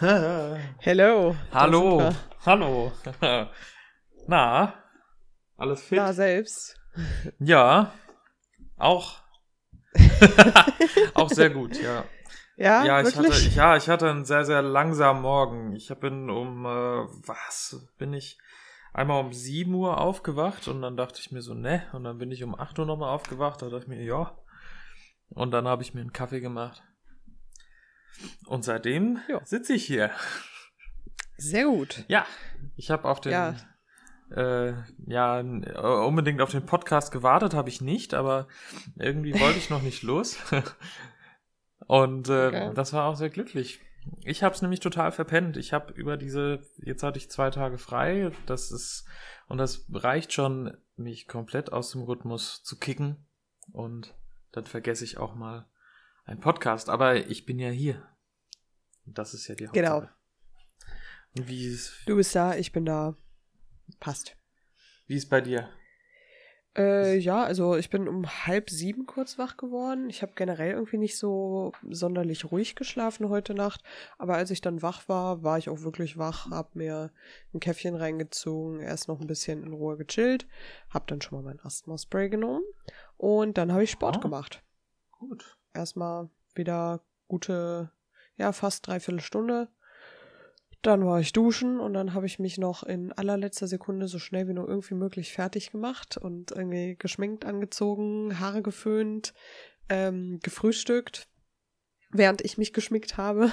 Hello. Hallo. Hallo. Na, alles fit? Na, selbst. Ja, auch. auch sehr gut, ja. Ja, Ja, ich wirklich? hatte, ja, ich hatte einen sehr, sehr langsamen Morgen. Ich bin um, äh, was, bin ich einmal um 7 Uhr aufgewacht und dann dachte ich mir so, ne, und dann bin ich um 8 Uhr nochmal aufgewacht, da dachte ich mir, ja. Und dann habe ich mir einen Kaffee gemacht. Und seitdem Ja. sitze ich hier. Sehr gut. Ja, ich habe auf den, Ja. äh, ja, unbedingt auf den Podcast gewartet, habe ich nicht, aber irgendwie wollte ich noch nicht los. Und äh, Okay. das war auch sehr glücklich. Ich habe es nämlich total verpennt. Ich habe über diese, jetzt hatte ich zwei Tage frei, das ist, und das reicht schon, mich komplett aus dem Rhythmus zu kicken. Und dann vergesse ich auch mal einen Podcast. Aber ich bin ja hier. Und Das ist ja die Hauptsache. Genau. Und wie ist, Du bist da, ich bin da. Passt. wie ist bei dir? Äh, ja, also ich bin um halb sieben kurz wach geworden. Ich habe generell irgendwie nicht so sonderlich ruhig geschlafen heute Nacht. Aber als ich dann wach war, war ich auch wirklich wach, hab mir ein Käffchen reingezogen, erst noch ein bisschen in Ruhe gechillt, hab dann schon mal mein Asthma-Spray genommen und dann habe ich Sport Ah. gemacht. Gut. Erstmal wieder gute, ja, fast dreiviertel Stunde. Dann war ich duschen und dann habe ich mich noch in allerletzter Sekunde so schnell wie nur irgendwie möglich fertig gemacht und irgendwie geschminkt, angezogen, Haare geföhnt, ähm, gefrühstückt, während ich mich geschminkt habe.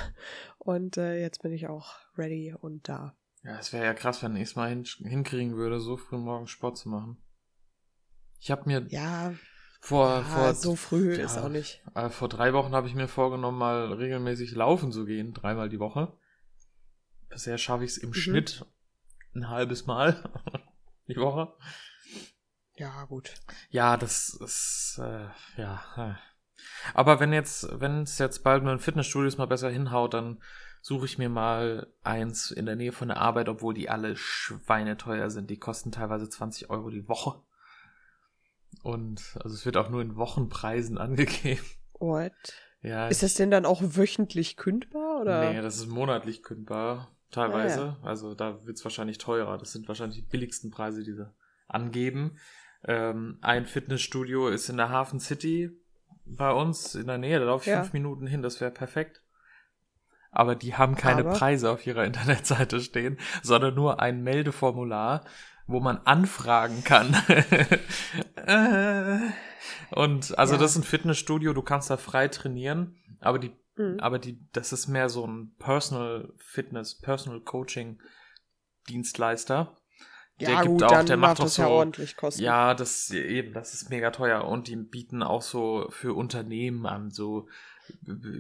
Und äh, jetzt bin ich auch ready und da. Ja, es wäre ja krass, wenn ich es mal hin, hinkriegen würde, so früh morgens Sport zu machen. Ich habe mir Ja, vor, ja vor, so früh ja, ist auch nicht. äh, vor drei Wochen habe ich mir vorgenommen, mal regelmäßig laufen zu gehen, dreimal die Woche. Bisher schaffe ich es im Mhm. Schnitt ein halbes Mal die Woche. Ja, gut. Ja, das ist, äh, ja. äh. Aber wenn jetzt, wenn es jetzt bald mit den Fitnessstudios mal besser hinhaut, dann suche ich mir mal eins in der Nähe von der Arbeit, obwohl die alle schweineteuer sind. Die kosten teilweise 20 Euro die Woche. Und also es wird auch nur in Wochenpreisen angegeben. What? Ja, Ist das denn dann auch wöchentlich kündbar oder? Nee, das ist monatlich kündbar, teilweise. Also da wird es wahrscheinlich teurer. Das sind wahrscheinlich die billigsten Preise, die sie angeben. Ähm, ein Fitnessstudio ist in der Hafen City bei uns in der Nähe. Da laufe ich Ja. fünf Minuten hin, das wäre perfekt. Aber die haben keine Aber? Preise auf ihrer Internetseite stehen, sondern nur ein Meldeformular, wo man anfragen kann. Äh, Und also Ja. das ist ein Fitnessstudio, du kannst da frei trainieren, aber die Mhm. aber die, das ist mehr so ein Personal Fitness, Personal Coaching Dienstleister. Ja, gut, dann der macht macht auch das so, ja ordentlich Kosten. ja, das eben, das ist mega teuer und die bieten auch so für Unternehmen an, so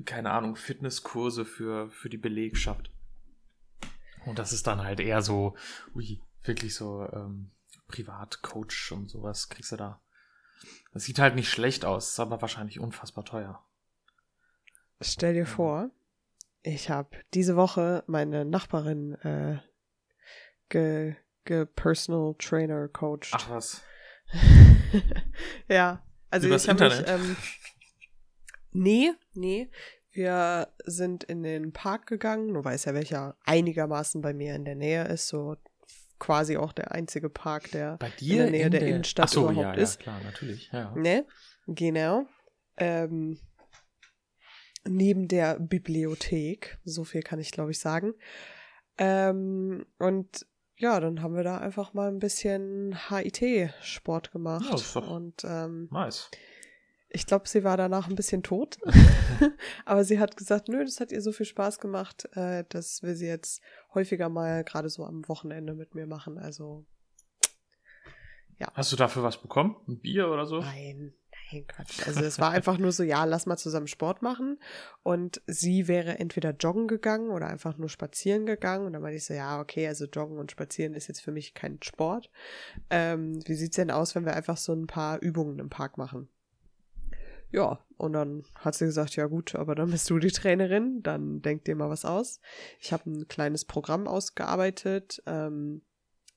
keine Ahnung, Fitnesskurse für für die Belegschaft. Und das ist dann halt eher so, ui, wirklich so ähm, Privatcoach und sowas kriegst du da. Das sieht halt nicht schlecht aus, ist aber wahrscheinlich unfassbar teuer. Stell dir vor, ich habe diese Woche meine Nachbarin äh, ge, ge Personal Trainer coached. Ach was. ja, also Übers ich habe mich ähm, nee, nee, wir sind in den Park gegangen, du weißt ja, welcher einigermaßen bei mir in der Nähe ist, so quasi auch der einzige Park, der Bei dir in der Nähe der Innenstadt Ach so, überhaupt ja, ist. Ja, klar, natürlich. Ja. Ne? Genau. Ähm, neben der Bibliothek. So viel kann ich, glaube ich, sagen. Ähm, und ja, dann haben wir da einfach mal ein bisschen HIT-Sport gemacht. Ja, und ähm, Nice. Ich glaube, sie war danach ein bisschen tot. Aber sie hat gesagt, nö, das hat ihr so viel Spaß gemacht, äh, das will sie jetzt häufiger mal gerade so am Wochenende mit mir machen. Also Hast du dafür was bekommen? Ein Bier oder so? Nein, nein, Quatsch. Also es war einfach nur so, ja, lass mal zusammen Sport machen. Und sie wäre entweder joggen gegangen oder einfach nur spazieren gegangen. Und dann meinte ich so, ja, okay, also joggen und spazieren ist jetzt für mich kein Sport. Ähm, wie sieht's denn aus, wenn wir einfach so ein paar Übungen im Park machen? Ja, und dann hat sie gesagt, ja gut, aber dann bist du die Trainerin, dann denk dir mal was aus. Ich habe ein kleines Programm ausgearbeitet, ähm,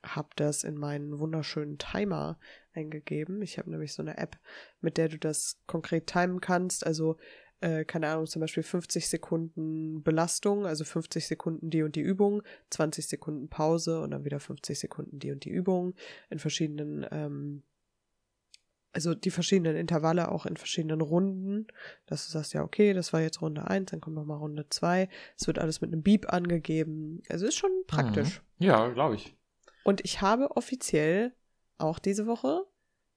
habe das in meinen wunderschönen Timer eingegeben. Ich habe nämlich so eine App, mit der du das konkret timen kannst. Also äh, keine Ahnung, zum Beispiel 50 Sekunden Belastung, also 50 Sekunden die und die Übung, 20 Sekunden Pause und dann wieder 50 Sekunden die und die Übung in verschiedenen, ähm, also die verschiedenen Intervalle auch in verschiedenen Runden, dass du sagst, ja, okay, das war jetzt Runde 1, dann kommt nochmal Runde 2. Es wird alles mit einem Beep angegeben. Also ist schon praktisch. Mhm. Ja, glaube ich. Und ich habe offiziell auch diese Woche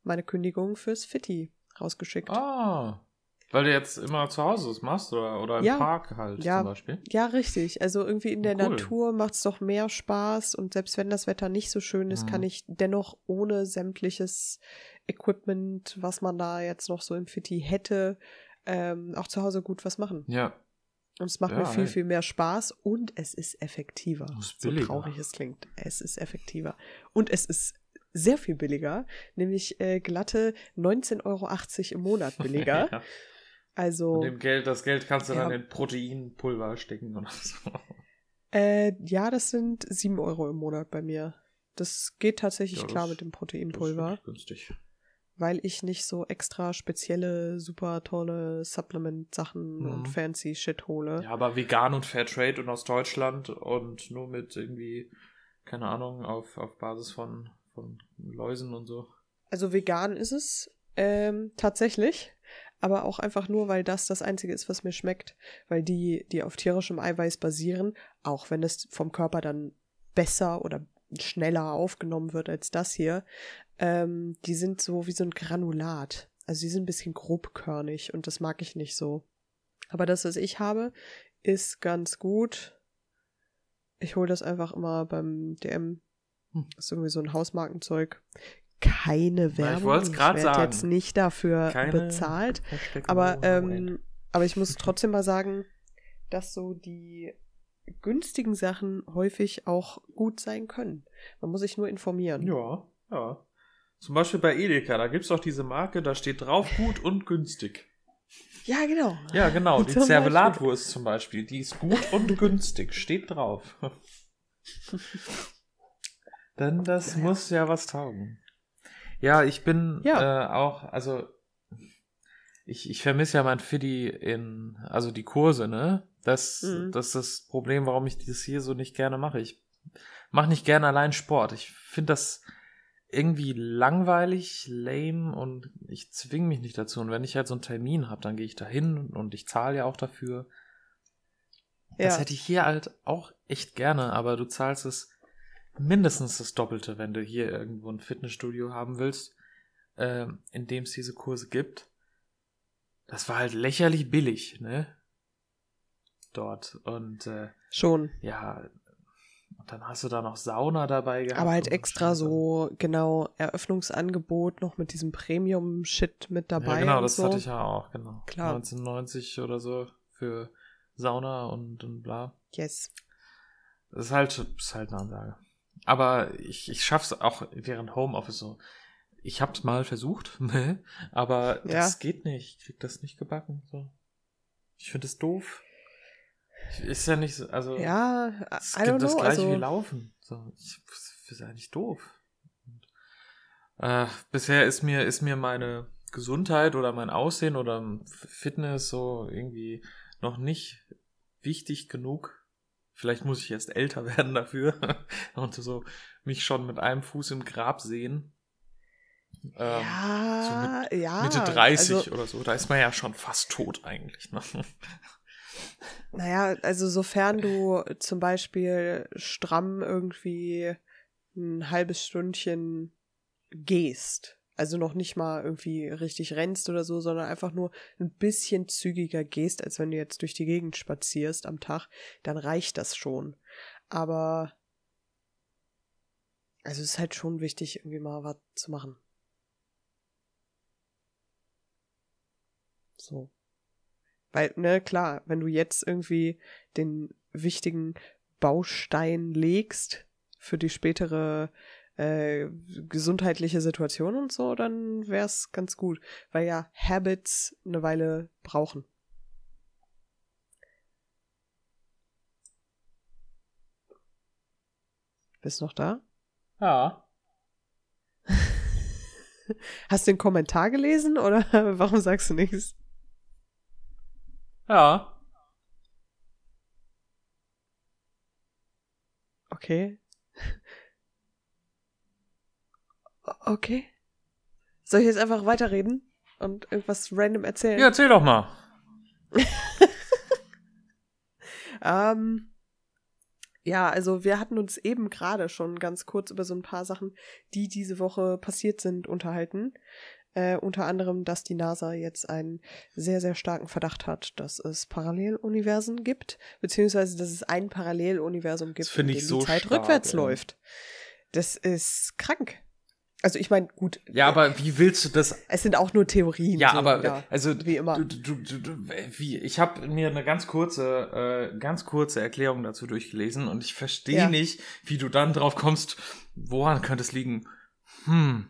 meine Kündigung fürs Fitti rausgeschickt. Ah. Weil du jetzt immer zu Hause es machst oder, oder im Ja. Park halt Ja. zum Beispiel. Ja, richtig. Also irgendwie in der Cool. Natur macht es doch mehr Spaß und selbst wenn das Wetter nicht so schön ist, Mhm. kann ich dennoch ohne sämtliches Equipment, was man da jetzt noch so im Fitti hätte, ähm, auch zu Hause gut was machen. Ja. Und es macht Ja, mir viel, ey. viel mehr Spaß und es ist effektiver. Es ist so billiger. traurig es klingt. Es ist effektiver. Und es ist sehr viel billiger, nämlich äh, glatte 19,80 Euro im Monat billiger. ja. Also, Und dem Geld, das Geld kannst du Ja. dann in Proteinpulver stecken oder so. äh, ja, das sind 7 Euro im Monat bei mir. Das geht tatsächlich Ja, das- klar mit dem Das ist Proteinpulver, wirklich günstig. weil ich nicht so extra spezielle, super tolle Supplement-Sachen Mhm. und fancy Shit hole. Ja, aber vegan und Fairtrade und aus Deutschland und nur mit irgendwie, keine Ahnung, auf, auf Basis von, von Läusen und so. Also vegan ist es ähm, tatsächlich, aber auch einfach nur, weil das das Einzige ist, was mir schmeckt. Weil die, die auf tierischem Eiweiß basieren, auch wenn es vom Körper dann besser oder schneller aufgenommen wird als das hier, ähm, die sind so wie so ein Granulat. Also die sind ein bisschen grobkörnig und das mag ich nicht so. Aber das, was ich habe, ist ganz gut. Ich hole das einfach immer beim DM. Hm. Das ist irgendwie so ein Hausmarkenzeug. Keine Werbung. wollt's grad werd sagen. jetzt nicht dafür Keine bezahlt. Aber, ähm, aber ich muss trotzdem mal sagen, dass so die günstigen Sachen häufig auch gut sein können. Man muss sich nur informieren. Ja, ja. Zum Beispiel bei Edeka, da gibt's doch diese Marke, da steht drauf gut und günstig. Ja, genau. Ja, genau. Die Zervelatwurst zum Beispiel, die ist gut und günstig, steht drauf. Denn das muss ja was taugen. Ja, ich bin Ja. Äh, auch, also ich, ich vermisse ja mein Fiddy in, also die Kurse, ne? Das, Mhm. das ist das Problem, warum ich das hier so nicht gerne mache. Ich mache nicht gerne allein Sport. Ich finde das irgendwie langweilig, lame und ich zwinge mich nicht dazu. Und wenn ich halt so einen Termin habe, dann gehe ich da hin und ich zahle ja auch dafür. Das Ja. hätte ich hier halt auch echt gerne, aber du zahlst es mindestens das Doppelte, wenn du hier irgendwo ein Fitnessstudio haben willst, ähm, in dem es diese Kurse gibt. Das war halt lächerlich billig, ne? Dort. Und äh, Schon. ja, und dann hast du da noch Sauna dabei gehabt. Aber halt extra so, genau, Eröffnungsangebot noch mit diesem Premium-Shit mit dabei. Ja, genau, das so. hatte ich ja auch, genau. Klar. 1990 oder so für Sauna und, und bla. Yes. Das ist halt, ist halt eine Ansage. Aber ich, ich schaff's auch während Homeoffice so. Ich hab's mal versucht, ne? aber Ja. das geht nicht. Ich krieg das nicht gebacken. So. Ich finde es doof. Ist ja nicht so, also. Ja, es gibt don't das know. gleiche Also, wie Laufen. So, ich das ist eigentlich doof. Und, äh, bisher ist mir, ist mir meine Gesundheit oder mein Aussehen oder Fitness so irgendwie noch nicht wichtig genug. Vielleicht muss ich erst älter werden dafür und so mich schon mit einem Fuß im Grab sehen. Ähm, ja, ja. Mitte 30 Also, oder so, da ist man ja schon fast tot eigentlich. Ne? naja, also sofern du zum Beispiel stramm irgendwie ein halbes Stündchen gehst, also noch nicht mal irgendwie richtig rennst oder so, sondern einfach nur ein bisschen zügiger gehst, als wenn du jetzt durch die Gegend spazierst am Tag, dann reicht das schon. Aber also es ist halt schon wichtig, irgendwie mal was zu machen. So. Weil, ne, klar, wenn du jetzt irgendwie den wichtigen Baustein legst für die spätere äh, gesundheitliche Situation und so, dann wär's ganz gut. Weil ja Habits eine Weile brauchen. Bist noch da? Ja. Hast du den Kommentar gelesen oder warum sagst du nichts? Ja. Okay. Okay. Soll ich jetzt einfach weiterreden und irgendwas random erzählen? Ja, erzähl doch mal. ähm, ja, also wir hatten uns eben gerade schon ganz kurz über so ein paar Sachen, die diese Woche passiert sind, unterhalten. Äh, unter anderem, dass die NASA jetzt einen sehr, sehr starken Verdacht hat, dass es Paralleluniversen gibt, beziehungsweise dass es ein Paralleluniversum gibt, Das in dem so die Zeit stark, rückwärts ey. läuft. Das ist krank. Also ich meine, gut, Ja, aber wie willst du das es sind auch nur Theorien. Ja, so aber wieder, also wie immer. Du, du, du, du, wie ich habe mir eine ganz kurze, äh, ganz kurze Erklärung dazu durchgelesen und ich verstehe Ja. nicht, wie du dann drauf kommst. Woran könnte es liegen? Hm,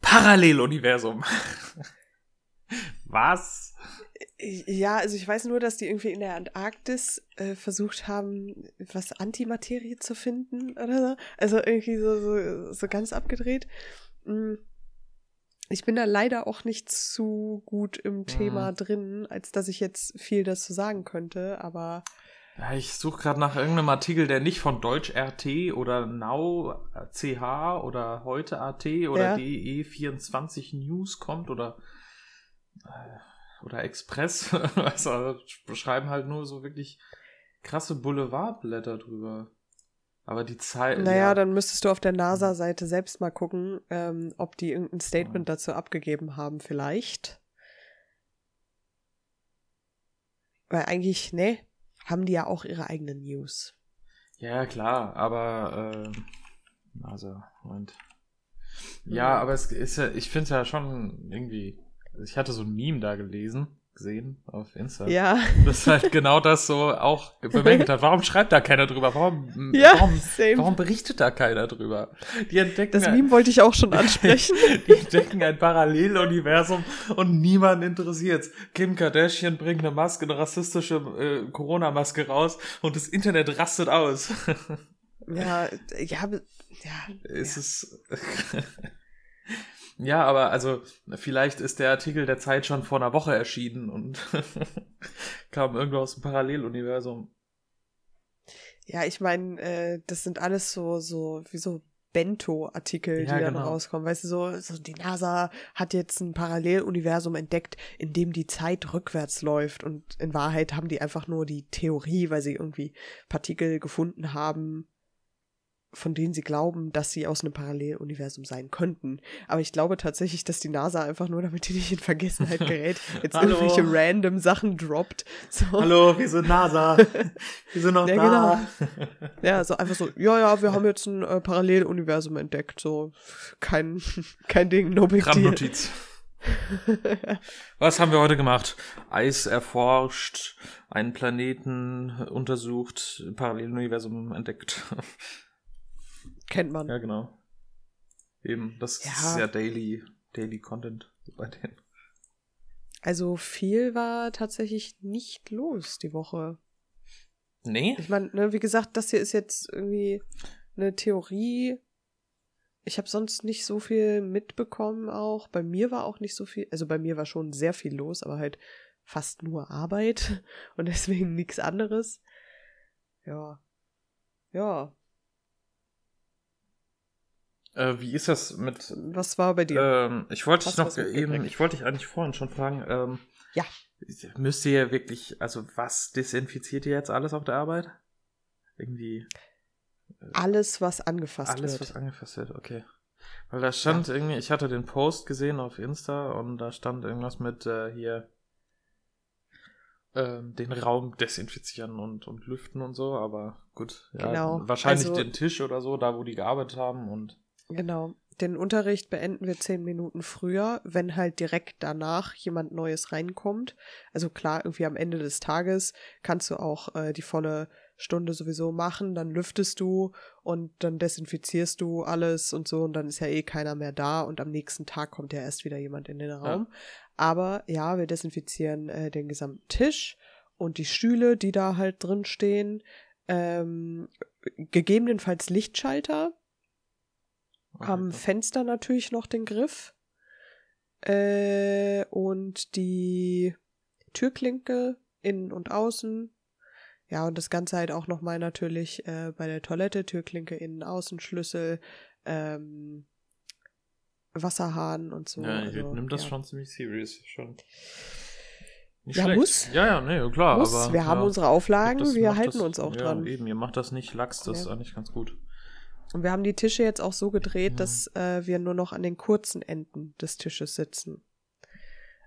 Paralleluniversum. Was? Ja, also ich weiß nur, dass die irgendwie in der Antarktis äh, versucht haben, was Antimaterie zu finden oder so. Also irgendwie so, so, so ganz abgedreht. Mm. Ich bin da leider auch nicht zu gut im Thema drin, als dass ich jetzt viel dazu sagen könnte, aber Ja, ich suche gerade nach irgendeinem Artikel, der nicht von Deutsch RT oder Now CH oder heute AT oder Ja. DE24 News kommt oder äh, oder Express. also beschreiben halt nur so wirklich krasse Boulevardblätter drüber. Aber die Zeit. naja, ja, dann müsstest du auf der NASA-Seite selbst mal gucken, ähm, ob die irgendein Statement dazu abgegeben haben, vielleicht. Weil eigentlich, ne, haben die ja auch ihre eigenen News. ja, klar, aber äh, also, Moment. Ja, Mhm. aber es ist ja, ich finde es ja schon irgendwie. Ich hatte so ein Meme da gelesen, gesehen auf Insta. Ja, Das halt genau das so auch bemängelt hat. Warum schreibt da keiner drüber? Warum, Ja, warum, warum berichtet da keiner drüber? Die entdecken, das ein, Meme wollte ich auch schon ansprechen. die entdecken ein Paralleluniversum und niemand interessiert's. Kim Kardashian bringt eine Maske, eine rassistische äh, Corona-Maske raus und das Internet rastet aus. ja, ja, ja. es ja. ist. Ja, aber also, vielleicht ist der Artikel der Zeit schon vor einer Woche erschienen und kam irgendwo aus dem Paralleluniversum. Ja, ich meine, äh, das sind alles so, so, wie so Bento-Artikel, Ja, die dann genau. rauskommen. Weißt du, so, so die NASA hat jetzt ein Paralleluniversum entdeckt, in dem die Zeit rückwärts läuft. Und in Wahrheit haben die einfach nur die Theorie, weil sie irgendwie Partikel gefunden haben, von denen sie glauben, dass sie aus einem Paralleluniversum sein könnten. Aber ich glaube tatsächlich, dass die NASA einfach nur, damit die nicht in Vergessenheit gerät, jetzt Hallo. irgendwelche random Sachen droppt. So. Hallo, sind NASA. Sind noch Ja, da. Ja, so einfach so, ja, ja, wir haben jetzt ein äh, Paralleluniversum entdeckt, so kein, kein Ding, no big deal. Randnotiz. Was haben wir heute gemacht? Eis erforscht, einen Planeten untersucht, Paralleluniversum entdeckt. Kennt man. ja, genau. Eben, das Ja. ist ja Daily, Daily Content bei denen. Also viel war tatsächlich nicht los die Woche. Nee? Ich meine, ne, wie gesagt, das hier ist jetzt irgendwie eine Theorie. Ich habe sonst nicht so viel mitbekommen auch. Bei mir war auch nicht so viel, also bei mir war schon sehr viel los, aber halt fast nur Arbeit und deswegen nichts anderes. Ja. Ja. Äh, wie ist das mit Was war bei dir? Ähm, ich wollte dich noch eben, ich wollte dich eigentlich vorhin schon fragen, ähm, Ja. Müsst ihr wirklich, also was desinfiziert ihr jetzt alles auf der Arbeit? Irgendwie alles, was angefasst alles, wird. was angefasst wird, okay. Weil da stand irgendwie, ich hatte den Post gesehen auf Insta und da stand irgendwas mit äh, hier ähm, den Raum desinfizieren und, und lüften und so, aber gut, ja, Genau, wahrscheinlich also- den Tisch oder so, da wo die gearbeitet haben und Genau. Den Unterricht beenden wir zehn Minuten früher, wenn halt direkt danach jemand Neues reinkommt. Also klar, irgendwie am Ende des Tages kannst du auch äh, die volle Stunde sowieso machen, dann lüftest du und dann desinfizierst du alles und so und dann ist ja eh keiner mehr da und am nächsten Tag kommt ja erst wieder jemand in den Raum. Aber ja, wir desinfizieren äh, den gesamten Tisch und die Stühle, die da halt drin stehen. Ähm, gegebenenfalls Lichtschalter, am Fenster natürlich noch den Griff. Äh, und die Türklinke innen und außen. Ja, und das Ganze halt auch nochmal natürlich äh, bei der Toilette, Türklinke innen, Außenschlüssel, ähm, Wasserhahn und so. Ja, ich also, nimm das ja. schon ziemlich serious. Schon. Nicht Ja, schlecht. muss. Ja, ja, nee, klar. Muss. Aber, wir haben ja, unsere Auflagen, wir halten das, uns auch ja, dran. eben, ihr macht das nicht lax, das ist eigentlich ganz gut. Und wir haben die Tische jetzt auch so gedreht, Mhm. dass äh, wir nur noch an den kurzen Enden des Tisches sitzen.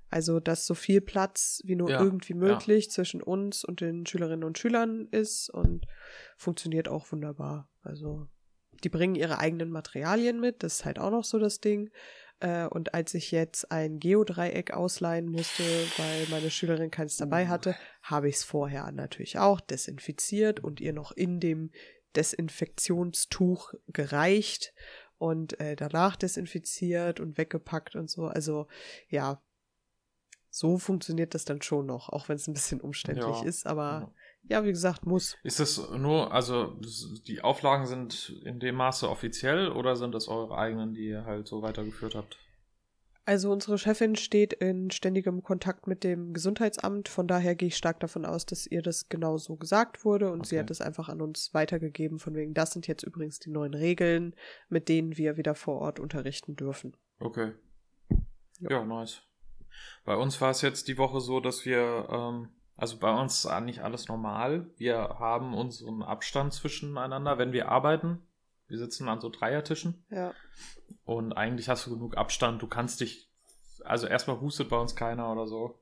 Also, dass so viel Platz wie nur Ja, irgendwie ja. möglich zwischen uns und den Schülerinnen und Schülern ist und funktioniert auch wunderbar. Also, die bringen ihre eigenen Materialien mit, das ist halt auch noch so das Ding. Äh, und als ich jetzt ein Geodreieck ausleihen musste, weil meine Schülerin keins dabei Uh. hatte, habe ich es vorher natürlich auch desinfiziert und ihr noch in dem Desinfektionstuch gereicht und äh, danach desinfiziert und weggepackt und so. Also ja, so funktioniert das dann schon noch, auch wenn es ein bisschen umständlich Ja. ist. Aber ja, wie gesagt, muss. Ist das nur, also die Auflagen sind in dem Maße offiziell oder sind das eure eigenen, die ihr halt so weitergeführt habt? Also unsere Chefin steht in ständigem Kontakt mit dem Gesundheitsamt, von daher gehe ich stark davon aus, dass ihr das genau so gesagt wurde und sie Okay. hat es einfach an uns weitergegeben, von wegen, das sind jetzt übrigens die neuen Regeln, mit denen wir wieder vor Ort unterrichten dürfen. Okay. Ja. Ja, nice. Bei uns war es jetzt die Woche so, dass wir, ähm, also bei uns ist eigentlich alles normal. Wir haben unseren Abstand zwischeneinander, wenn wir arbeiten. Wir sitzen an so Dreiertischen Ja. und eigentlich hast du genug Abstand. Du kannst dich, also erstmal hustet bei uns keiner oder so.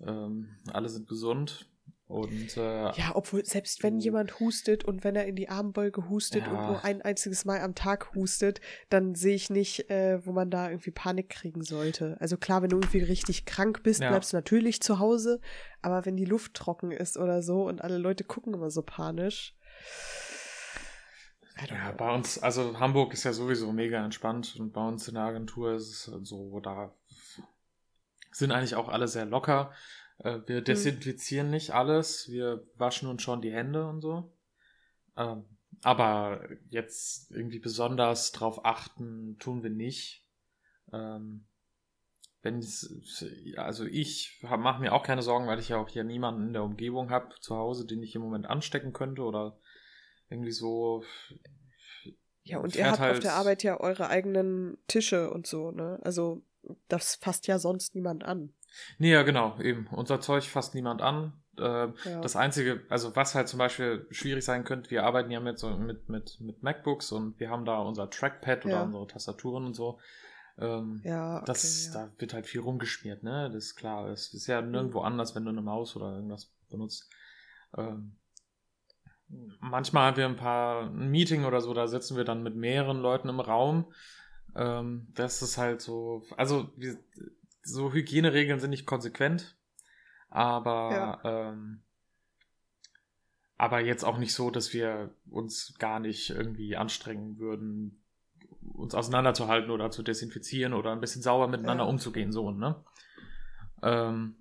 Ähm, alle sind gesund und äh, Ja, obwohl, selbst wenn jemand hustet und wenn er in die Armbeuge hustet Ja. und nur ein einziges Mal am Tag hustet, dann sehe ich nicht, äh, wo man da irgendwie Panik kriegen sollte. Also klar, wenn du irgendwie richtig krank bist, Ja. bleibst du natürlich zu Hause, aber wenn die Luft trocken ist oder so und alle Leute gucken immer so panisch. Ja, bei uns, also Hamburg ist ja sowieso mega entspannt und bei uns in der Agentur ist es so, da sind eigentlich auch alle sehr locker. Äh, Wir Hm. desinfizieren nicht alles, wir waschen uns schon die Hände und so. Ähm, Aber jetzt irgendwie besonders drauf achten, tun wir nicht. Ähm, wenn es, also ich mache mir auch keine Sorgen, weil ich ja auch hier niemanden in der Umgebung habe zu Hause, den ich im Moment anstecken könnte oder irgendwie so. Ja, und ihr habt auf halt- der Arbeit ja eure eigenen Tische und so, ne? Also, das fasst ja sonst niemand an. Nee, ja, genau, eben. Unser Zeug fasst niemand an. Äh, Ja. Das Einzige, also was halt zum Beispiel schwierig sein könnte, wir arbeiten ja mit, so, mit, mit, mit MacBooks und wir haben da unser Trackpad oder Ja. unsere Tastaturen und so. Ähm, ja, okay, das, ja. Da wird halt viel rumgeschmiert, ne? Das ist klar. Es ist ja nirgendwo Mhm. anders, wenn du eine Maus oder irgendwas benutzt. Ähm, manchmal haben wir ein paar ein Meeting oder so, da sitzen wir dann mit mehreren Leuten im Raum. Ähm, das ist halt so, also wir, so Hygieneregeln sind nicht konsequent, aber ähm, aber jetzt auch nicht so, dass wir uns gar nicht irgendwie anstrengen würden, uns auseinanderzuhalten oder zu desinfizieren oder ein bisschen sauber miteinander Ja. umzugehen, so, ne? Ähm,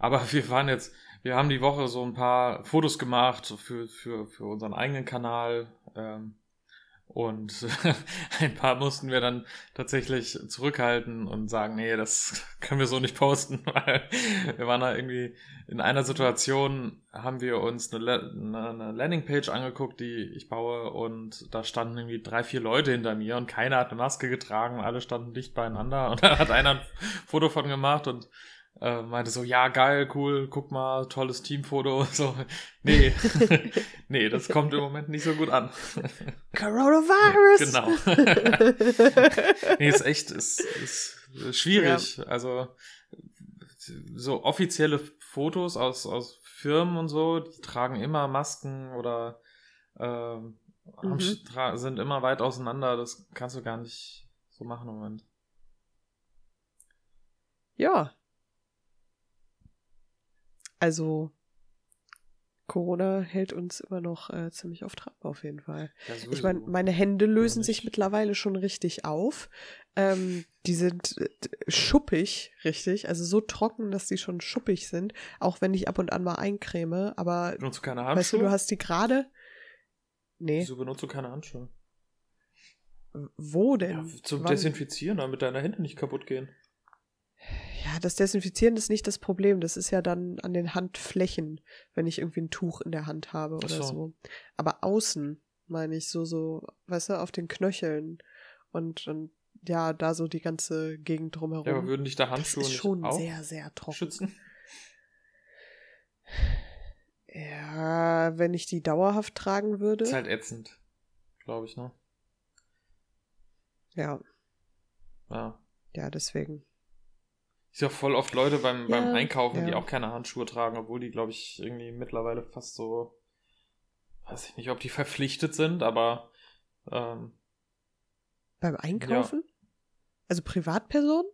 aber wir waren jetzt, wir haben die Woche so ein paar Fotos gemacht für, für, für unseren eigenen Kanal. Ähm, und ein paar mussten wir dann tatsächlich zurückhalten und sagen, nee, das können wir so nicht posten, weil wir waren da irgendwie in einer Situation, haben wir uns eine, eine Landingpage angeguckt, die ich baue und da standen irgendwie drei, vier Leute hinter mir und keiner hat eine Maske getragen alle standen dicht beieinander und da hat einer ein Foto von gemacht und äh, meinte so, ja, geil, cool, guck mal, tolles Teamfoto. So, nee, nee, das kommt im Moment nicht so gut an. Coronavirus! Genau. nee, ist echt, ist, ist schwierig. Also, so offizielle Fotos aus, aus Firmen und so, die tragen immer Masken oder ähm, Mhm. sind immer weit auseinander. Das kannst du gar nicht so machen im Moment. Ja. Also, Corona hält uns immer noch äh, ziemlich auf Trab auf jeden Fall. Ich meine, meine Hände lösen sich mittlerweile schon richtig auf. Ähm, die sind äh, schuppig, richtig. Also so trocken, dass die schon schuppig sind. Auch wenn ich ab und an mal eincreme. Aber benutzt du keine weißt Handschuhe? du, du hast die gerade. Nee. Wieso benutzt du keine Handschuhe? Wo denn? Ja, zum Wann? Desinfizieren, damit deine Hände nicht kaputt gehen. Ja, das Desinfizieren ist nicht das Problem. Das ist ja dann an den Handflächen, wenn ich irgendwie ein Tuch in der Hand habe oder so. so. Aber außen, meine ich, so, so, weißt du, auf den Knöcheln und, und ja, da so die ganze Gegend drumherum. Ja, aber würden dich da das Handschuhe ist nicht schon auch sehr, sehr trocken. schützen? Ja, wenn ich die dauerhaft tragen würde. Ist halt ätzend, glaube ich, ne? Ja, Ja. ja, deswegen. Ich sehe auch voll oft Leute beim, beim Ja, Einkaufen, die ja. auch keine Handschuhe tragen, obwohl die, glaube ich, irgendwie mittlerweile fast so, weiß ich nicht, ob die verpflichtet sind, aber ähm, Beim Einkaufen? Also Privatperson?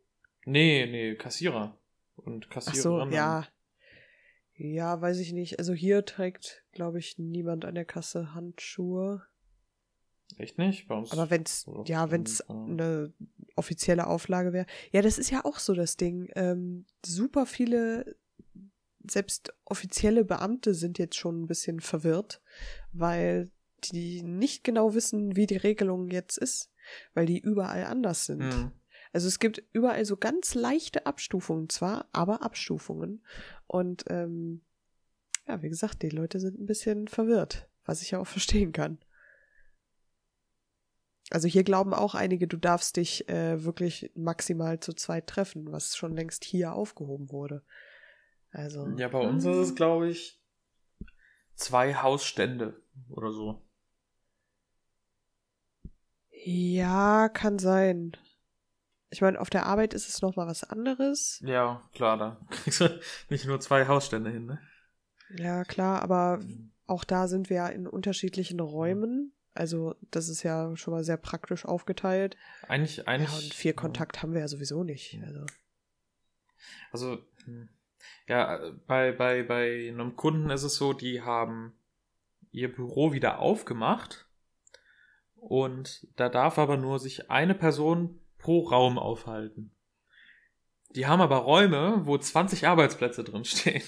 nee, nee, Kassierer und Ach so, Kassiererinnen. ja. Ja, weiß ich nicht. Also hier trägt, glaube ich, niemand an der Kasse Handschuhe. Echt nicht? Bei uns. Aber wenn's, ja, wenn's ja. eine offizielle Auflage wäre. Ja, das ist ja auch so das Ding. Ähm, super viele, selbst offizielle Beamte sind jetzt schon ein bisschen verwirrt, weil die nicht genau wissen, wie die Regelung jetzt ist, weil die überall anders sind. Hm. Also es gibt überall so ganz leichte Abstufungen zwar, aber Abstufungen. Und ähm, ja, wie gesagt, die Leute sind ein bisschen verwirrt, was ich ja auch verstehen kann. Also hier glauben auch einige, du darfst dich äh, wirklich maximal zu zweit treffen, was schon längst hier aufgehoben wurde. Also Ja, bei uns ist es, glaube ich, zwei Hausstände oder so. ja, kann sein. Ich meine, auf der Arbeit ist es noch mal was anderes. Ja, klar, da kriegst du nicht nur zwei Hausstände hin, ne? Ja, klar, aber auch da sind wir ja in unterschiedlichen Räumen. Also das ist ja schon mal sehr praktisch aufgeteilt. Eigentlich, eigentlich. ja, und viel Kontakt haben wir ja sowieso nicht. Also, Also, ja, bei, bei, bei einem Kunden ist es so, die haben ihr Büro wieder aufgemacht und da darf aber nur sich eine Person pro Raum aufhalten. Die haben aber Räume, wo 20 Arbeitsplätze drin stehen.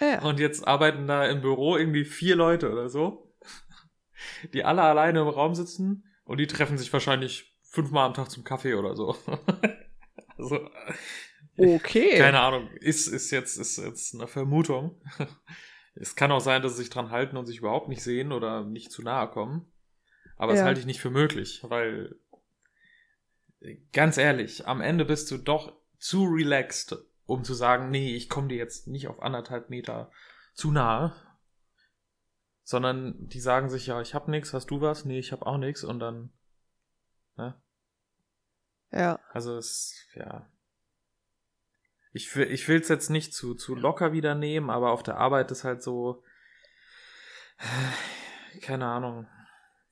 ja, Und jetzt arbeiten da im Büro irgendwie vier Leute oder so, die alle alleine im Raum sitzen und die treffen sich wahrscheinlich fünfmal am Tag zum Kaffee oder so. also, okay. keine Ahnung, ist, ist jetzt, ist jetzt eine Vermutung. Es kann auch sein, dass sie sich dran halten und sich überhaupt nicht sehen oder nicht zu nahe kommen. Aber das Ja. halte ich nicht für möglich, weil, ganz ehrlich, am Ende bist du doch zu relaxed, um zu sagen, nee, ich komme dir jetzt nicht auf anderthalb Meter zu nahe. Sondern die sagen sich, ja, ich hab nix, hast du was? Nee, ich hab auch nix und dann, ne? Ja, Also es, ja. Ich will, ich will es jetzt nicht zu, zu locker wieder nehmen, aber auf der Arbeit ist halt so, keine Ahnung.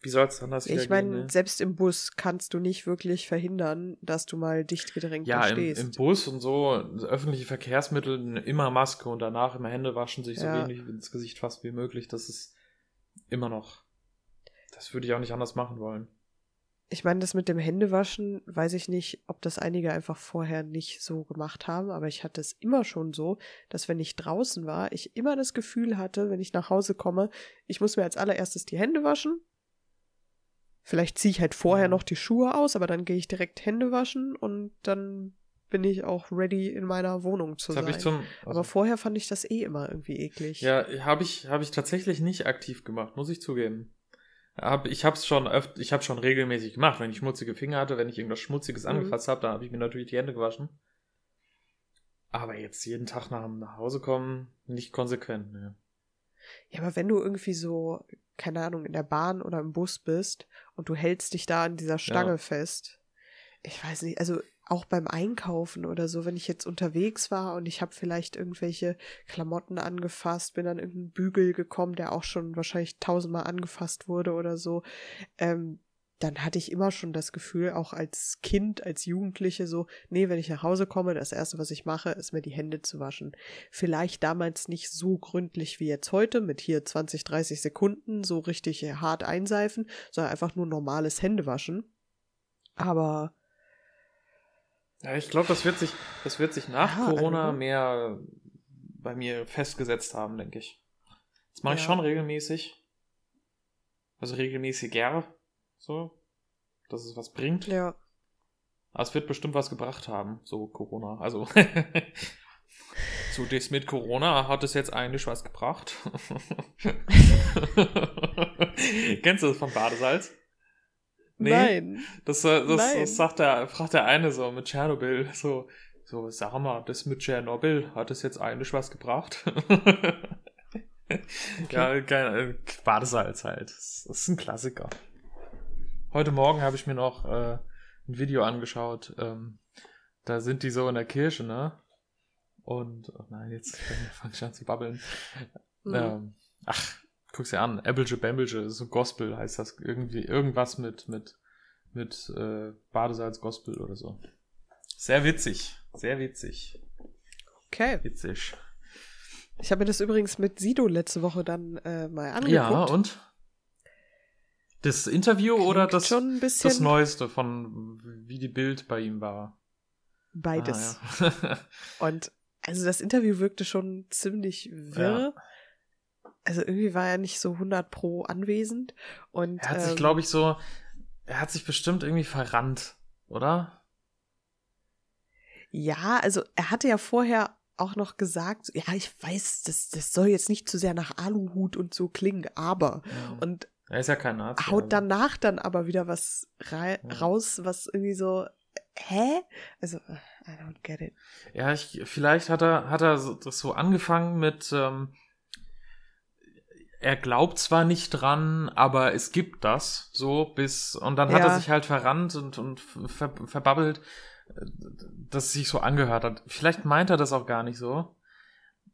Wie soll es anders wieder ich meine? Ne? selbst im Bus kannst du nicht wirklich verhindern, dass du mal dicht gedrängt Ja, da im, stehst. im Bus und so, öffentliche Verkehrsmittel, immer Maske und danach immer Hände waschen, sich so Ja. wenig ins Gesicht fast wie möglich. Das ist immer noch. Das würde ich auch nicht anders machen wollen. Ich meine, das mit dem Händewaschen, weiß ich nicht, ob das einige einfach vorher nicht so gemacht haben, aber ich hatte es immer schon so, dass wenn ich draußen war, ich immer das Gefühl hatte, wenn ich nach Hause komme, ich muss mir als allererstes die Hände waschen. Vielleicht ziehe ich halt vorher Ja. noch die Schuhe aus, aber dann gehe ich direkt Hände waschen und dann bin ich auch ready in meiner Wohnung zu Das sein. ich zum. aber vorher fand ich das eh immer irgendwie eklig. Ja, habe ich, hab ich tatsächlich nicht aktiv gemacht, muss ich zugeben. Hab, ich habe es schon öfter, ich habe schon regelmäßig gemacht, wenn ich schmutzige Finger hatte, wenn ich irgendwas Schmutziges Mhm. angefasst habe, dann habe ich mir natürlich die Hände gewaschen. Aber jetzt jeden Tag nach, nach Hause kommen, nicht konsequent. Ne. Ja, aber wenn du irgendwie so, keine Ahnung, in der Bahn oder im Bus bist und du hältst dich da an dieser Stange Ja. fest, ich weiß nicht, also auch beim Einkaufen oder so, wenn ich jetzt unterwegs war und ich habe vielleicht irgendwelche Klamotten angefasst, bin an irgendeinen Bügel gekommen, der auch schon wahrscheinlich tausendmal angefasst wurde oder so, ähm, dann hatte ich immer schon das Gefühl, auch als Kind, als Jugendliche so, nee, wenn ich nach Hause komme, das Erste, was ich mache, ist mir die Hände zu waschen. Vielleicht damals nicht so gründlich wie jetzt heute, mit hier 20, 30 Sekunden so richtig hart einseifen, sondern einfach nur normales Händewaschen. Aber Ja, ich glaube, das wird sich, das wird sich nach Ja, Corona mehr bei mir festgesetzt haben, denke ich. Das mache ich Ja. schon regelmäßig. Also regelmäßiger, so, dass es was bringt. ja, Aber es wird bestimmt was gebracht haben, so Corona. Also, so das mit Corona hat es jetzt eigentlich was gebracht. Kennst du das vom Badesalz? Nee, Nein. Das, das, Nein. das sagt der, fragt der eine so mit Tschernobyl. So, so, sag mal, das mit Tschernobyl, hat es jetzt eigentlich was gebracht? okay. Ja, Badesalz halt. Das ist ein Klassiker. Heute Morgen habe ich mir noch äh, ein Video angeschaut. Ähm, da sind die so in der Kirche, ne? Und, oh nein, jetzt fange ich an zu babbeln. Mhm. Ähm, ach, guck's dir an. Ebelge Bembelge, so Gospel heißt das. Irgendwie, irgendwas mit, mit, mit äh, Badesalz Gospel oder so. Sehr witzig. Sehr witzig. Okay. Witzig. Ich habe mir das übrigens mit Sido letzte Woche dann äh, mal angeguckt. Ja, und? Das Interview Klingt oder das, das Neueste von wie die Bild bei ihm war? Beides. Ah, ja. und also das Interview wirkte schon ziemlich wirr. Ja. Also irgendwie war er nicht so 100 pro anwesend. Und, er hat sich, ähm, glaube ich, so, er hat sich bestimmt irgendwie verrannt, oder? Ja, also er hatte ja vorher auch noch gesagt, ja, ich weiß, das, das soll jetzt nicht zu sehr nach Aluhut und so klingen, aber. Ja. Und er ist ja kein Arzt. Haut also. danach dann aber wieder was ja. raus, was irgendwie so, hä? Also, I don't get it. Ja, ich, vielleicht hat er, hat er das so angefangen mit, ähm, er glaubt zwar nicht dran, aber es gibt das, so bis, und dann hat ja. er sich halt verrannt und, und ver, verbabbelt dass es sich so angehört hat. Vielleicht meint er das auch gar nicht so.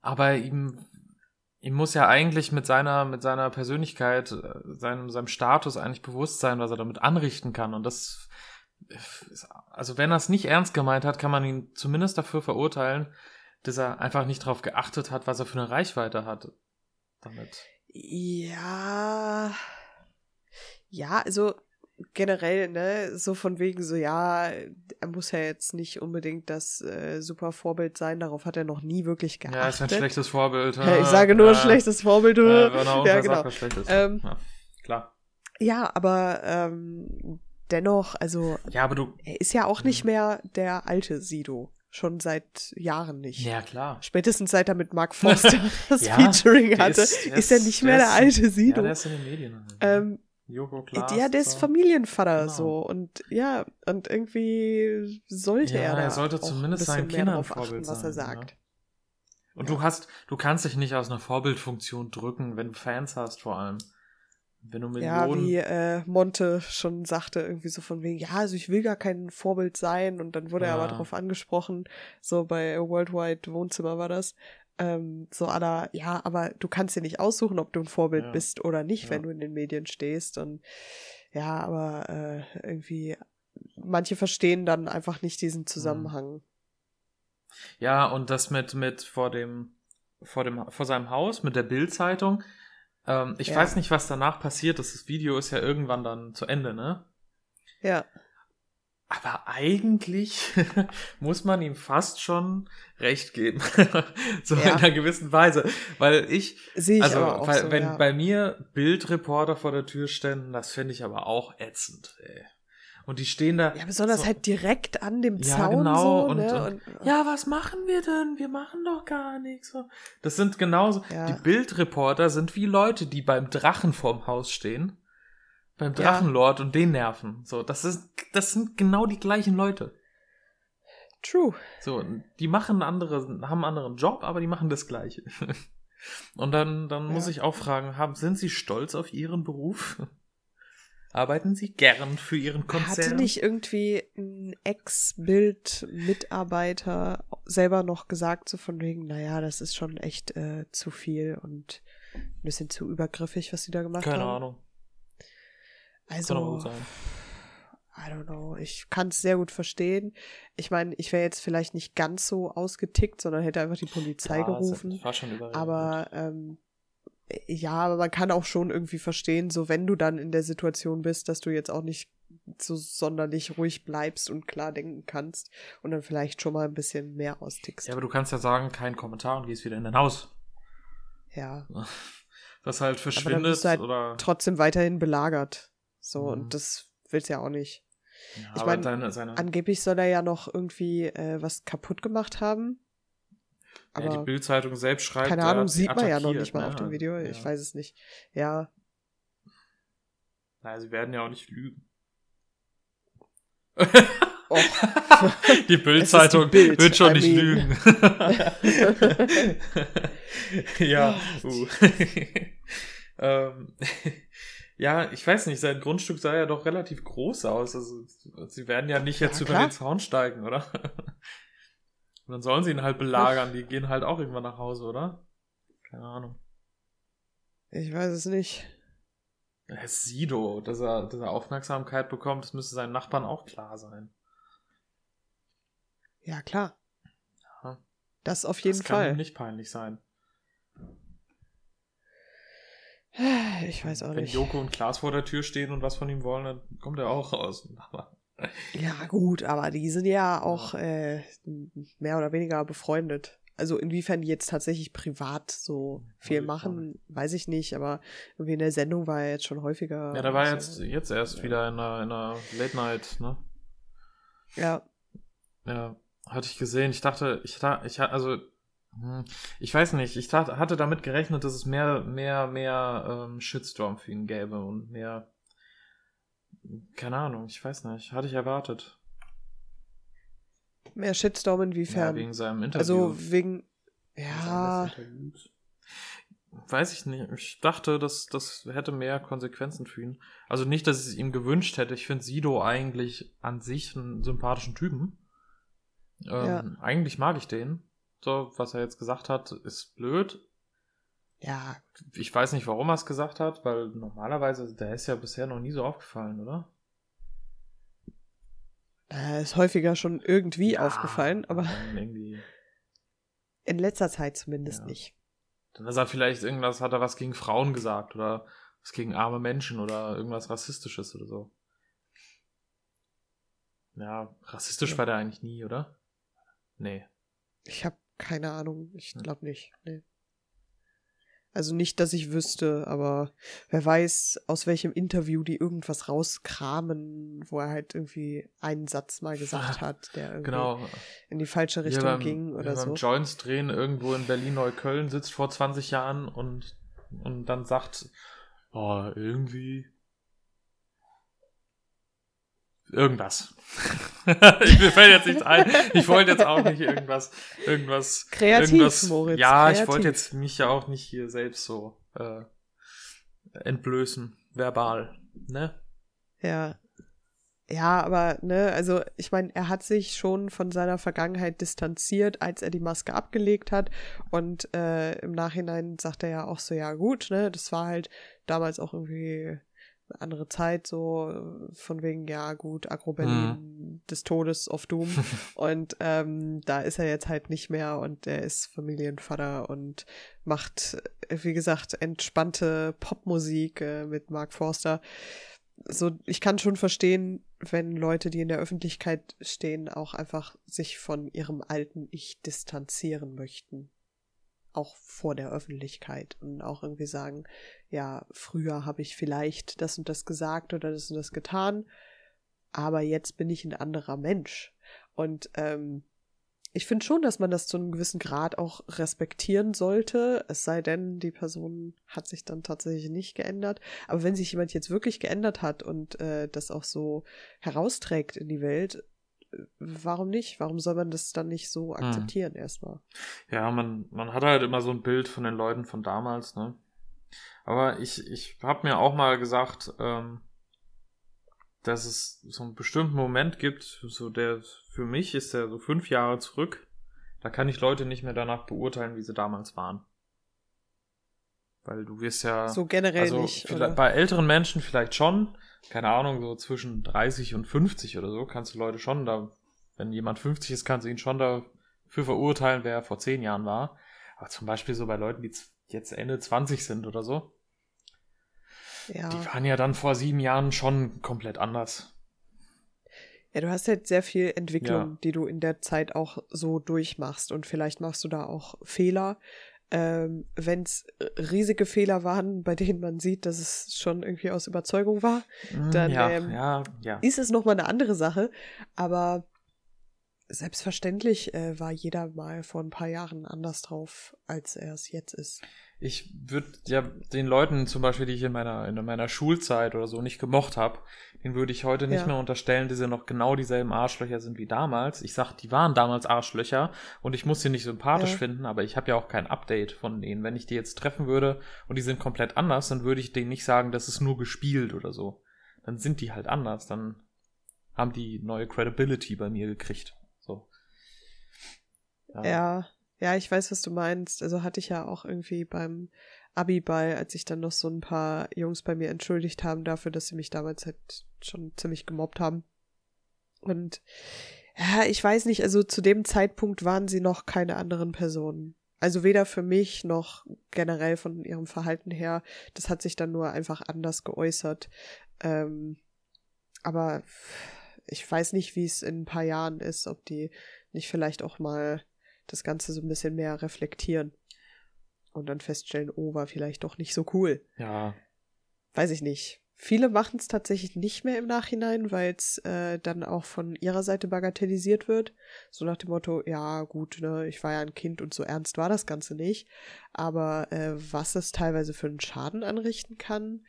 Aber ihm, ihm muss ja eigentlich mit seiner, mit seiner Persönlichkeit, äh, seinem, seinem Status eigentlich bewusst sein, was er damit anrichten kann. Und das, also wenn er es nicht ernst gemeint hat, kann man ihn zumindest dafür verurteilen, dass er einfach nicht darauf geachtet hat, was er für eine Reichweite hat damit. Ja. Ja, also generell, ne, so von wegen so, ja, er muss ja jetzt nicht unbedingt das äh, super Vorbild sein, darauf hat er noch nie wirklich geachtet. Ja, ist ein schlechtes Vorbild. Ja, ich sage nur ja. schlechtes Vorbild. Ja, genau, ja, genau. Sagt, ähm, ja, klar. Ja, aber ähm, dennoch, also ja, aber du, er ist ja auch nicht mehr der alte Sido. Schon seit Jahren nicht. Ja, klar. Spätestens seit er mit Mark Forster das Featuring hatte, ist, ist, er nicht mehr der, der alte Sido. Ja, der ist in den Medien. Ähm, Joko Klaas. Ja, der ist Familienvater genau. so und ja, und irgendwie sollte ja, er da er sollte zumindest seinen Kindern Vorbild achten, was er sagt. Ja. Und ja. du hast, du kannst dich nicht aus einer Vorbildfunktion drücken, wenn du Fans hast vor allem. Millionen... Ja, wie äh, Monte schon sagte, irgendwie so von wegen, ja, also ich will gar kein Vorbild sein und dann wurde ja. er aber darauf angesprochen, so bei Worldwide Wohnzimmer war das, ähm, so aller, ja, aber du kannst dir nicht aussuchen, ob du ein Vorbild ja. bist oder nicht, ja. wenn du in den Medien stehst. Und ja, aber äh, irgendwie, manche verstehen dann einfach nicht diesen Zusammenhang. Ja, und das mit, mit vor dem, vor dem, vor seinem Haus, mit der Bildzeitung. Ähm, ich ja. weiß nicht, was danach passiert ist. Das Video ist ja irgendwann dann zu Ende, ne? Ja. Aber eigentlich muss man ihm fast schon recht geben. so ja. in einer gewissen Weise. Weil ich, Sehe ich also, weil, so, wenn ja. bei mir Bildreporter vor der Tür ständen, das finde ich aber auch ätzend, ey. Und die stehen da. Ja, besonders so, halt direkt an dem ja, Zaun. Genau, so, und, ne? und, ja, was machen wir denn? Wir machen doch gar nichts. So. Das sind genauso. Ja. Die Bildreporter sind wie Leute, die beim Drachen vorm Haus stehen beim Drachenlord ja. und den nerven. So, das ist, das sind genau die gleichen Leute. True. So, die machen andere, haben einen anderen Job, aber die machen das Gleiche. Und dann, dann ja. muss ich auch fragen, haben, sind Sie stolz auf Ihren Beruf? Arbeiten Sie gern für Ihren Konzern? Hatte nicht irgendwie ein Ex-Bild-Mitarbeiter selber noch gesagt, so von wegen, naja, das ist schon echt äh, zu viel und ein bisschen zu übergriffig, was Sie da gemacht Keine haben? Keine Ahnung. Also, Kann auch sein. I don't know. Ich kann es sehr gut verstehen. Ich meine, ich wäre jetzt vielleicht nicht ganz so ausgetickt, sondern hätte einfach die Polizei ja, gerufen. War schon aber ähm, ja, aber man kann auch schon irgendwie verstehen, so wenn du dann in der Situation bist, dass du jetzt auch nicht so sonderlich ruhig bleibst und klar denken kannst und dann vielleicht schon mal ein bisschen mehr austickst. Ja, aber du kannst ja sagen, kein Kommentar und gehst wieder in dein Haus. Ja. Das halt verschwindet aber dann bist du halt oder trotzdem weiterhin belagert. So, mhm. und das willst du ja auch nicht. Ja, ich meine, angeblich soll er ja noch irgendwie äh, was kaputt gemacht haben. Aber ja, die Bildzeitung selbst schreibt. Keine Ahnung, sieht man ja noch nicht mal ne? auf dem Video. Ja. Ich weiß es nicht. Ja. Naja, sie werden ja auch nicht lügen. Oh. Die Bildzeitung Bild. wird schon I nicht lügen. ja. Uh. ähm, ja, ich weiß nicht, sein Grundstück sah ja doch relativ groß aus. Also, sie werden ja nicht jetzt ja, über den Zaun steigen, oder? Und dann sollen sie ihn halt belagern. Die gehen halt auch irgendwann nach Hause, oder? Keine Ahnung. Ich weiß es nicht. Herr Sido, dass er, dass er Aufmerksamkeit bekommt, das müsste seinen Nachbarn auch klar sein. Ja, klar. Ja. Das auf jeden das Fall. Das kann ihm nicht peinlich sein. Ich weiß auch Wenn nicht. Wenn Joko und Klaas vor der Tür stehen und was von ihm wollen, dann kommt er auch raus. ja, gut, aber die sind ja auch äh, mehr oder weniger befreundet. Also inwiefern die jetzt tatsächlich privat so viel machen, weiß ich nicht, aber irgendwie in der Sendung war er jetzt schon häufiger. Ja, da war jetzt, jetzt erst wieder in einer, in einer Late Night, ne? Ja. Ja, hatte ich gesehen. Ich dachte, ich, ich also hm, ich weiß nicht, ich hatte damit gerechnet, dass es mehr, mehr, mehr ähm, Shitstorm für ihn gäbe und mehr. Keine Ahnung, ich weiß nicht. Hatte ich erwartet. Mehr Shitstorm inwiefern? Ja, wegen seinem Interview. Also wegen. Ja. Weiß ich nicht. Ich dachte, dass das hätte mehr Konsequenzen für ihn. Also nicht, dass ich es ihm gewünscht hätte. Ich finde Sido eigentlich an sich einen sympathischen Typen. Ähm, ja. Eigentlich mag ich den. So, was er jetzt gesagt hat, ist blöd. Ja. Ich weiß nicht, warum er es gesagt hat, weil normalerweise, der ist ja bisher noch nie so aufgefallen, oder? Er ist häufiger schon irgendwie ja, aufgefallen, aber irgendwie... in letzter Zeit zumindest ja. nicht. Dann ist er vielleicht irgendwas, hat er was gegen Frauen gesagt oder was gegen arme Menschen oder irgendwas Rassistisches oder so. Ja, rassistisch ja. war der eigentlich nie, oder? Nee. Ich habe keine Ahnung. Ich glaube nicht. Nee. Also nicht, dass ich wüsste, aber wer weiß, aus welchem Interview die irgendwas rauskramen, wo er halt irgendwie einen Satz mal gesagt hat, der irgendwie genau. in die falsche Richtung beim, ging oder so. Beim Joints drehen irgendwo in Berlin-Neukölln sitzt vor 20 Jahren und, und dann sagt, oh, irgendwie irgendwas. ich mir fällt jetzt nichts ein. Ich wollte jetzt auch nicht irgendwas, irgendwas. Kreativ, irgendwas, Moritz. Ja, kreativ. ich wollte jetzt mich ja auch nicht hier selbst so äh, entblößen, verbal, ne? Ja. Ja, aber, ne, also ich meine, er hat sich schon von seiner Vergangenheit distanziert, als er die Maske abgelegt hat. Und äh, im Nachhinein sagt er ja auch so, ja gut, ne, das war halt damals auch irgendwie andere Zeit, so von wegen, ja gut, Agro-Berlin mhm. des Todes of Doom. und ähm, da ist er jetzt halt nicht mehr und er ist Familienvater und macht, wie gesagt, entspannte Popmusik äh, mit Mark Forster. So, ich kann schon verstehen, wenn Leute, die in der Öffentlichkeit stehen, auch einfach sich von ihrem alten Ich distanzieren möchten auch vor der Öffentlichkeit und auch irgendwie sagen, ja, früher habe ich vielleicht das und das gesagt oder das und das getan, aber jetzt bin ich ein anderer Mensch. Und ähm, ich finde schon, dass man das zu einem gewissen Grad auch respektieren sollte, es sei denn, die Person hat sich dann tatsächlich nicht geändert. Aber wenn sich jemand jetzt wirklich geändert hat und äh, das auch so herausträgt in die Welt, warum nicht? Warum soll man das dann nicht so hm. akzeptieren hm. erstmal? Ja, man, man hat halt immer so ein Bild von den Leuten von damals, ne? Aber ich, ich habe mir auch mal gesagt, ähm, dass es so einen bestimmten Moment gibt, so der für mich ist der so fünf Jahre zurück. Da kann ich Leute nicht mehr danach beurteilen, wie sie damals waren. Weil du wirst ja. So generell also nicht. Bei älteren Menschen vielleicht schon, keine Ahnung, so zwischen 30 und 50 oder so, kannst du Leute schon da, wenn jemand 50 ist, kannst du ihn schon dafür verurteilen, wer er vor 10 Jahren war. Aber zum Beispiel so bei Leuten, die jetzt Ende 20 sind oder so, ja. die waren ja dann vor sieben Jahren schon komplett anders. Ja, du hast halt sehr viel Entwicklung, ja. die du in der Zeit auch so durchmachst und vielleicht machst du da auch Fehler, ähm, wenn es riesige Fehler waren, bei denen man sieht, dass es schon irgendwie aus Überzeugung war, Mm, dann ja, ähm, ja, ja. ist es nochmal eine andere Sache. Aber selbstverständlich äh, war jeder mal vor ein paar Jahren anders drauf, als er es jetzt ist. Ich würde ja den Leuten zum Beispiel, die ich in meiner, in meiner Schulzeit oder so nicht gemocht habe, den würde ich heute nicht Ja. mehr unterstellen, dass sie noch genau dieselben Arschlöcher sind wie damals. Ich sag, die waren damals Arschlöcher und ich muss sie nicht sympathisch Ja. finden, aber ich habe ja auch kein Update von denen. Wenn ich die jetzt treffen würde und die sind komplett anders, dann würde ich denen nicht sagen, das ist nur gespielt oder so. Dann sind die halt anders, dann haben die neue Credibility bei mir gekriegt. So. Ja, ja, ich weiß, was du meinst. Also hatte ich ja auch irgendwie beim Abi-Ball, als sich dann noch so ein paar Jungs bei mir entschuldigt haben dafür, dass sie mich damals halt schon ziemlich gemobbt haben. Und ja, ich weiß nicht, also zu dem Zeitpunkt waren sie noch keine anderen Personen. Also weder für mich noch generell von ihrem Verhalten her. Das hat sich dann nur einfach anders geäußert. Ähm, aber ich weiß nicht, wie es in ein paar Jahren ist, ob die nicht vielleicht auch mal das Ganze so ein bisschen mehr reflektieren und dann feststellen, oh, war vielleicht doch nicht so cool. Ja, Weiß ich nicht. Viele machen es tatsächlich nicht mehr im Nachhinein, weil es äh, dann auch von ihrer Seite bagatellisiert wird. So nach dem Motto, ja gut, ne, ich war ja ein Kind und so ernst war das Ganze nicht. Aber äh, was es teilweise für einen Schaden anrichten kann,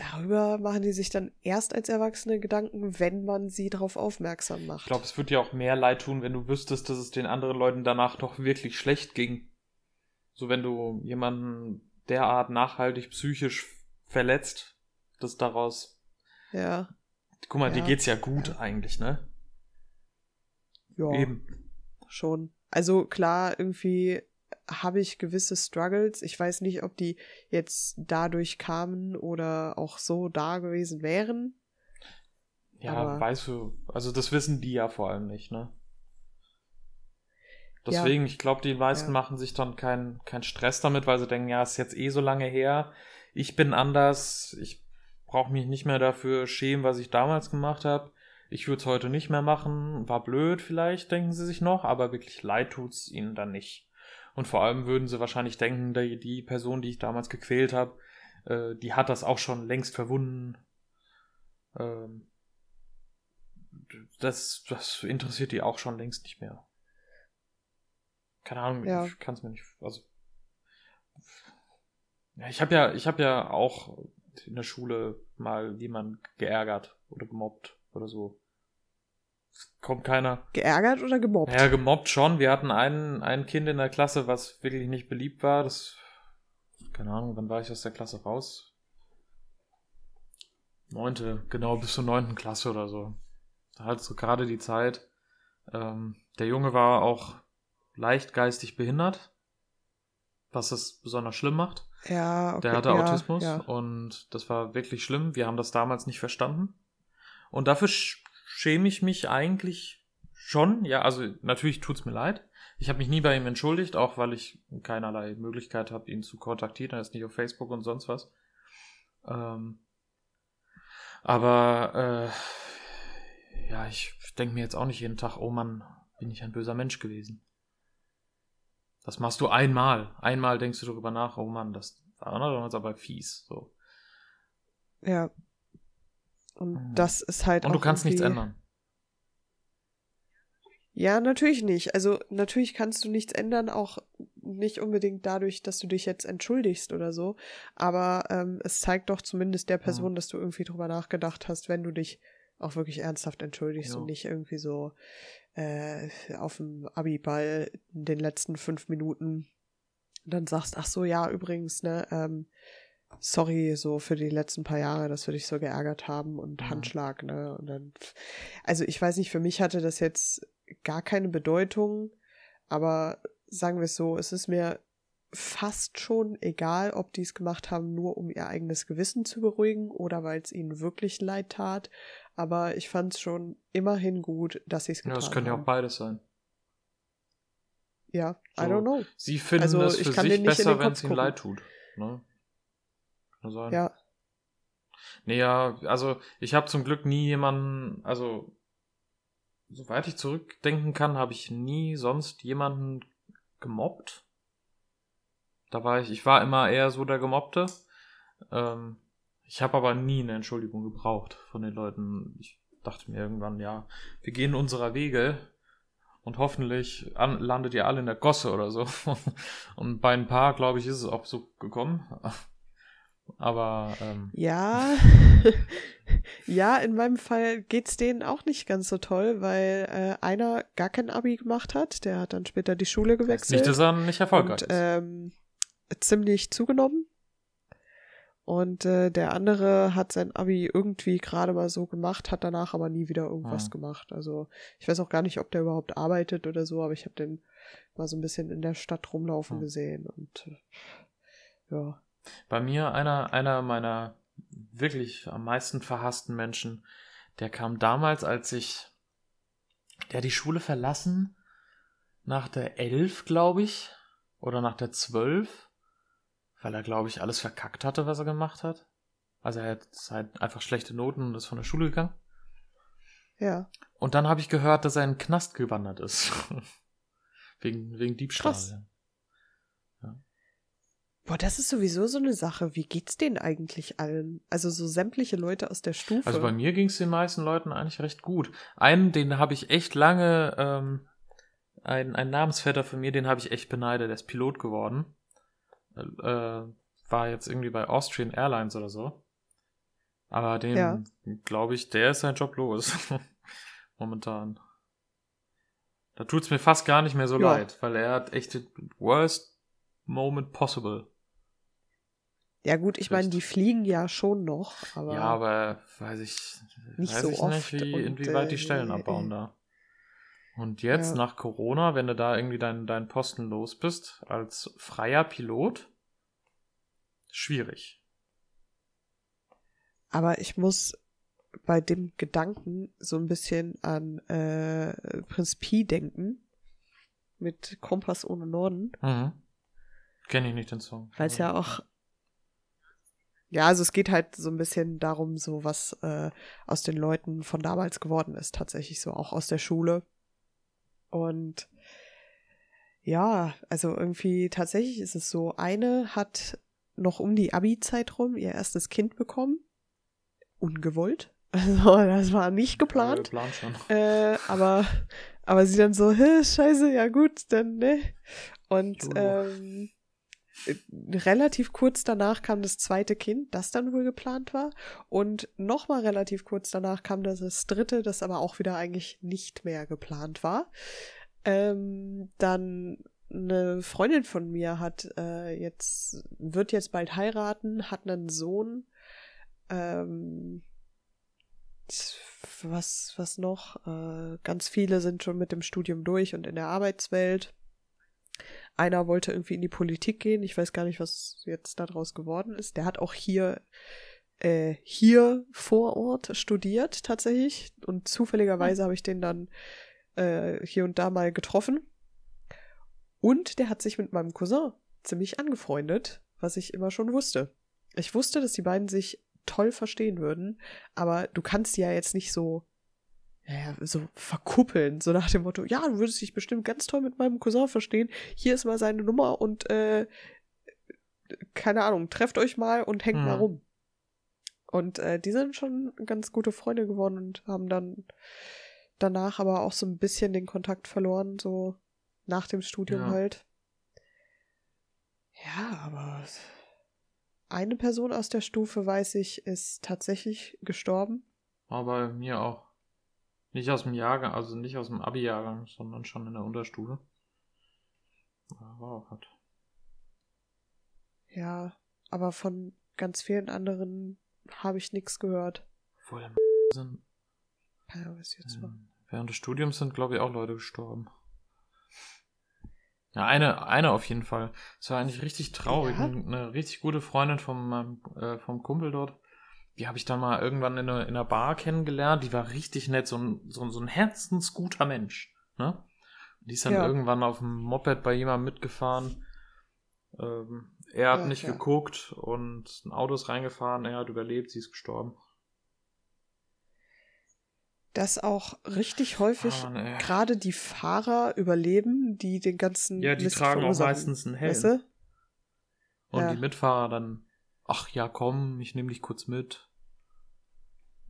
darüber machen die sich dann erst als Erwachsene Gedanken, wenn man sie darauf aufmerksam macht. Ich glaube, es würde dir auch mehr leid tun, wenn du wüsstest, dass es den anderen Leuten danach doch wirklich schlecht ging. So wenn du jemanden derart nachhaltig psychisch verletzt, dass daraus. ja, Guck mal, dir Ja. geht's ja gut eigentlich, ne? ja. Eben. schon. Also klar, irgendwie habe ich gewisse Struggles. Ich weiß nicht, ob die jetzt dadurch kamen oder auch so da gewesen wären. Ja, Aber- weißt du, also das wissen die ja vor allem nicht, ne? Ja. Deswegen, ich glaube, die meisten Ja. machen sich dann keinen keinen Stress damit, weil sie denken, ja, ist jetzt eh so lange her, ich bin anders, ich brauche mich nicht mehr dafür schämen, was ich damals gemacht habe. Ich würde es heute nicht mehr machen, war blöd vielleicht, denken sie sich noch, aber wirklich leid tut's ihnen dann nicht. Und vor allem würden sie wahrscheinlich denken, die, die Person, die ich damals gequält habe, äh, die hat das auch schon längst verwunden. Ähm, das, das interessiert die auch schon längst nicht mehr. Keine Ahnung, Ja. ich kann es mir nicht. Also, ich habe ja, ich habe ja auch in der Schule mal jemanden geärgert oder gemobbt oder so. Kommt keiner. Geärgert oder gemobbt? Ja, gemobbt schon. Wir hatten ein, ein Kind in der Klasse, was wirklich nicht beliebt war. Das, keine Ahnung, wann war ich aus der Klasse raus? Neunte, genau, bis zur neunten Klasse oder so. Da halt so gerade die Zeit. Ähm, der Junge war auch leicht geistig behindert, was es besonders schlimm macht. Ja, okay. Der hatte ja, Autismus Ja. und das war wirklich schlimm. Wir haben das damals nicht verstanden. Und dafür schäme ich mich eigentlich schon. Ja, also natürlich tut's mir leid. Ich habe mich nie bei ihm entschuldigt, auch weil ich keinerlei Möglichkeit habe, ihn zu kontaktieren. Er ist nicht auf Facebook und sonst was. Ähm, aber äh, ja, ich denke mir jetzt auch nicht jeden Tag, oh Mann, bin ich ein böser Mensch gewesen. Das machst du einmal. Einmal denkst du darüber nach, oh Mann, das war damals aber fies. So. ja. Und Mhm. das ist halt Und du kannst nichts ändern. Ja, natürlich nicht. Also natürlich kannst du nichts ändern, auch nicht unbedingt dadurch, dass du dich jetzt entschuldigst oder so. Aber ähm, es zeigt doch zumindest der Person, Mhm. dass du irgendwie drüber nachgedacht hast, wenn du dich auch wirklich ernsthaft entschuldigst Jo. und nicht irgendwie so äh, auf dem Abiball in den letzten fünf Minuten dann sagst, ach so, ja, übrigens, ne, ähm, sorry so für die letzten paar Jahre, dass wir dich so geärgert haben und Mhm. Handschlag, ne? Und dann, also ich weiß nicht, für mich hatte das jetzt gar keine Bedeutung, aber sagen wir es so, es ist mir fast schon egal, ob die es gemacht haben, nur um ihr eigenes Gewissen zu beruhigen oder weil es ihnen wirklich leid tat. Aber ich fand es schon immerhin gut, dass sie es Ja, getan das könnte ja haben. auch beides sein. Ja, I So. don't know. Sie finden Also, es für sich besser, wenn es ihnen leid tut. Ne? Kann sein. Ja, Nee, ja, also ich habe zum Glück nie jemanden, also soweit ich zurückdenken kann, habe ich nie sonst jemanden gemobbt. Da war ich, ich war immer eher so der Gemobbte. Ähm, ich habe aber nie eine Entschuldigung gebraucht von den Leuten. Ich dachte mir irgendwann, ja, wir gehen unserer Wege und hoffentlich an, landet ihr alle in der Gosse oder so. Und bei ein paar, glaube ich, ist es auch so gekommen. Aber ähm, ja, ja, in meinem Fall geht's denen auch nicht ganz so toll, weil äh, einer gar kein Abi gemacht hat, der hat dann später die Schule gewechselt. Nicht, dass er nicht erfolgreich und, ähm, ziemlich zugenommen. Und äh, der andere hat sein Abi irgendwie gerade mal so gemacht, hat danach aber nie wieder irgendwas Mhm. gemacht. Also ich weiß auch gar nicht, ob der überhaupt arbeitet oder so, aber ich habe den mal so ein bisschen in der Stadt rumlaufen Mhm. gesehen und äh, ja. Bei mir einer, einer meiner wirklich am meisten verhassten Menschen, der kam damals, als ich, der hat die Schule verlassen, nach der 11, glaube ich, oder nach der 12, weil er, glaube ich, alles verkackt hatte, was er gemacht hat. Also er hat halt einfach schlechte Noten und ist von der Schule gegangen. Ja. Und dann habe ich gehört, dass er in den Knast gewandert ist. wegen, wegen Diebstahl. Krass. Boah, das ist sowieso so eine Sache. Wie geht's denen eigentlich allen? Also so sämtliche Leute aus der Stufe. Also bei mir ging es den meisten Leuten eigentlich recht gut. Einen, den habe ich echt lange, ähm, ein, ein Namensvetter von mir, den habe ich echt beneidet, der ist Pilot geworden. Äh, war jetzt irgendwie bei Austrian Airlines oder so. Aber den, Ja. glaube ich, der ist sein Job los. Momentan. Da tut's mir fast gar nicht mehr so Ja. leid, weil er hat echt den worst moment possible. Ja gut, ich meine, die fliegen ja schon noch, aber, ja, aber weiß ich, Nicht weiß so ich oft nicht, wie, und, inwieweit die äh, Stellen abbauen da. Und jetzt Ja. nach Corona, wenn du da irgendwie deinen deinen Posten los bist, als freier Pilot, schwierig. aber ich muss bei dem Gedanken so ein bisschen an äh, Prinz Pi denken. Mit Kompass ohne Norden. Mhm. Kenne ich nicht den Song. Weil es ja auch. Ja, also es geht halt so ein bisschen darum, so was äh, aus den Leuten von damals geworden ist, tatsächlich so, auch aus der Schule. Und ja, also irgendwie tatsächlich ist es so, eine hat noch um die Abi-Zeit rum ihr erstes Kind bekommen. Ungewollt. Also das war nicht geplant. Geplant schon. Äh, aber, aber sie dann so, scheiße, ja gut, dann, ne? Und ähm, äh, relativ kurz danach kam das zweite Kind, das dann wohl geplant war. Und nochmal relativ kurz danach kam das, dritte, das aber auch wieder eigentlich nicht mehr geplant war. Ähm, dann eine Freundin von mir hat äh, jetzt, wird jetzt bald heiraten, hat einen Sohn. Ähm, was, was noch? Äh, ganz viele sind schon mit dem Studium durch und in der Arbeitswelt. Einer wollte irgendwie in die Politik gehen. Ich weiß gar nicht, was jetzt daraus geworden ist. Der hat auch hier, äh, hier vor Ort studiert, tatsächlich. Und zufälligerweise habe ich den dann äh, hier und da mal getroffen. Und der hat sich mit meinem Cousin ziemlich angefreundet, was ich immer schon wusste. Ich wusste, dass die beiden sich toll verstehen würden, aber du kannst die ja jetzt nicht so, ja, so verkuppeln, so nach dem Motto, ja, du würdest dich bestimmt ganz toll mit meinem Cousin verstehen, hier ist mal seine Nummer und äh, keine Ahnung, trefft euch mal und hängt Mhm. mal rum. Und äh, die sind schon ganz gute Freunde geworden und haben dann danach aber auch so ein bisschen den Kontakt verloren, so nach dem Studium Ja. halt. Ja, aber eine Person aus der Stufe, weiß ich, ist tatsächlich gestorben. Aber mir auch. Nicht aus dem Jahrgang, also nicht aus dem Abi-Jahrgang, sondern schon in der Unterstufe. Auch halt. Ja, aber von ganz vielen anderen habe ich nichts gehört. Obwohl, im sind, Ja, was jetzt war. ähm, während des Studiums sind, glaube ich, auch Leute gestorben. Ja, eine, eine auf jeden Fall. Es war eigentlich richtig traurig. Ja? Eine richtig gute Freundin vom, äh, vom Kumpel dort. Die habe ich dann mal irgendwann in einer, in einer Bar kennengelernt. Die war richtig nett, so ein, so, so ein herzensguter Mensch. Ne? Die ist dann Ja. irgendwann auf dem Moped bei jemandem mitgefahren. Ähm, er hat Ja, nicht ja. geguckt und ein Auto ist reingefahren. Er hat überlebt, sie ist gestorben. Dass auch richtig häufig Ah, gerade die Fahrer überleben, die den ganzen Ja, die Mist tragen auch meistens einen Helm. Weißt du? Und die Mitfahrer dann, ach ja, komm, ich nehme dich kurz mit.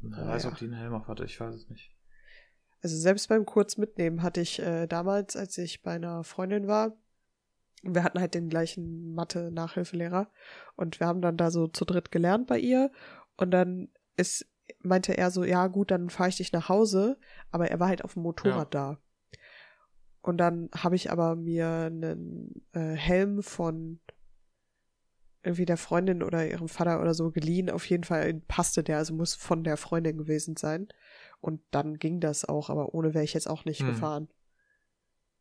Wer Ah, weiß, ja. ob die einen Helm auf hatte, ich weiß es nicht. Also selbst beim kurz mitnehmen hatte ich äh, damals, als ich bei einer Freundin war, wir hatten halt den gleichen Mathe-Nachhilfelehrer und wir haben dann da so zu dritt gelernt bei ihr und dann ist, meinte er so, ja gut, dann fahre ich dich nach Hause, aber er war halt auf dem Motorrad da. Und dann habe ich aber mir einen äh, Helm von irgendwie der Freundin oder ihrem Vater oder so geliehen. Auf jeden Fall passte der, also muss von der Freundin gewesen sein. Und dann ging das auch, aber ohne wäre ich jetzt auch nicht Hm. gefahren.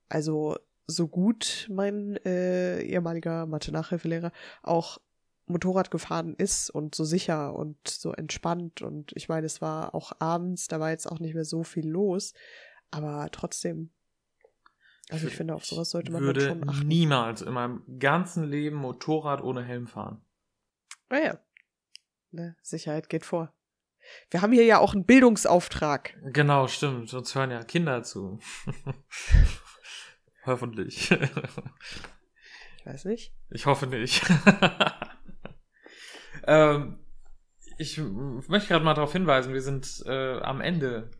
Also so gut mein äh, ehemaliger Mathe-Nachhilfelehrer auch Motorrad gefahren ist und so sicher und so entspannt und ich meine, es war auch abends, da war jetzt auch nicht mehr so viel los, aber trotzdem, also ich finde, auf sowas sollte man würde schon achten. niemals in meinem ganzen Leben Motorrad ohne Helm fahren. Ah ja. Ne, Sicherheit geht vor. Wir haben hier ja auch einen Bildungsauftrag. Genau, stimmt. Uns hören ja Kinder zu. Hoffentlich. Ich weiß nicht. Ich hoffe nicht. ähm, ich möchte gerade mal darauf hinweisen, wir sind äh, am Ende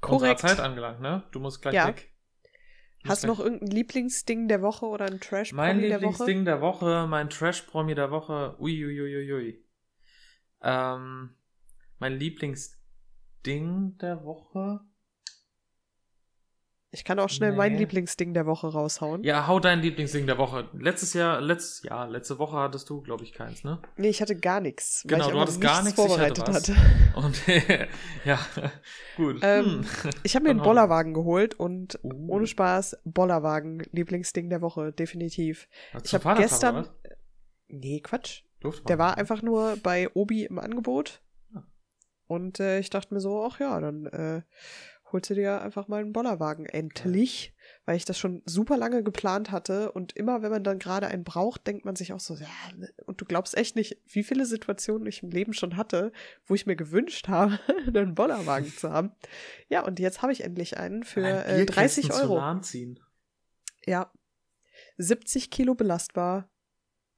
Korrekt. unserer Zeit angelangt, ne? Du musst gleich Ja. weg. Hast du noch irgendein Lieblingsding der Woche oder ein trash Mein der Woche? Lieblingsding der Woche, mein Trash-Promi der Woche. Uiuiuiui. Ähm, mein Lieblingsding der Woche. Ich kann auch schnell mein Nee. Lieblingsding der Woche raushauen. Ja, hau dein Lieblingsding der Woche. Letztes Jahr, letztes Jahr, letzte Woche hattest du, glaube ich, keins, ne? Nee, ich hatte gar nichts. Genau, ich du hattest gar nichts nichts, ich hatte vorbereitet was. hatte. Und ja, gut. Ähm, Hm. Ich habe mir einen Bollerwagen geholt und Uh. ohne Spaß, Bollerwagen, Lieblingsding der Woche, definitiv. Hast ich du hab Vatertag, gestern- oder? Nee, Quatsch. Man Der war nicht. einfach nur bei Obi im Angebot. Ah. Und äh, ich dachte mir so, ach ja, dann äh, holst du dir einfach mal einen Bollerwagen. Endlich. Weil ich das schon super lange geplant hatte. Und immer, wenn man dann gerade einen braucht, denkt man sich auch so, ja, ne? und du glaubst echt nicht, wie viele Situationen ich im Leben schon hatte, wo ich mir gewünscht habe, einen Bollerwagen zu haben. Ja, und jetzt habe ich endlich einen für äh, 30 Bierkästen Euro. Ja. 70 Kilo belastbar.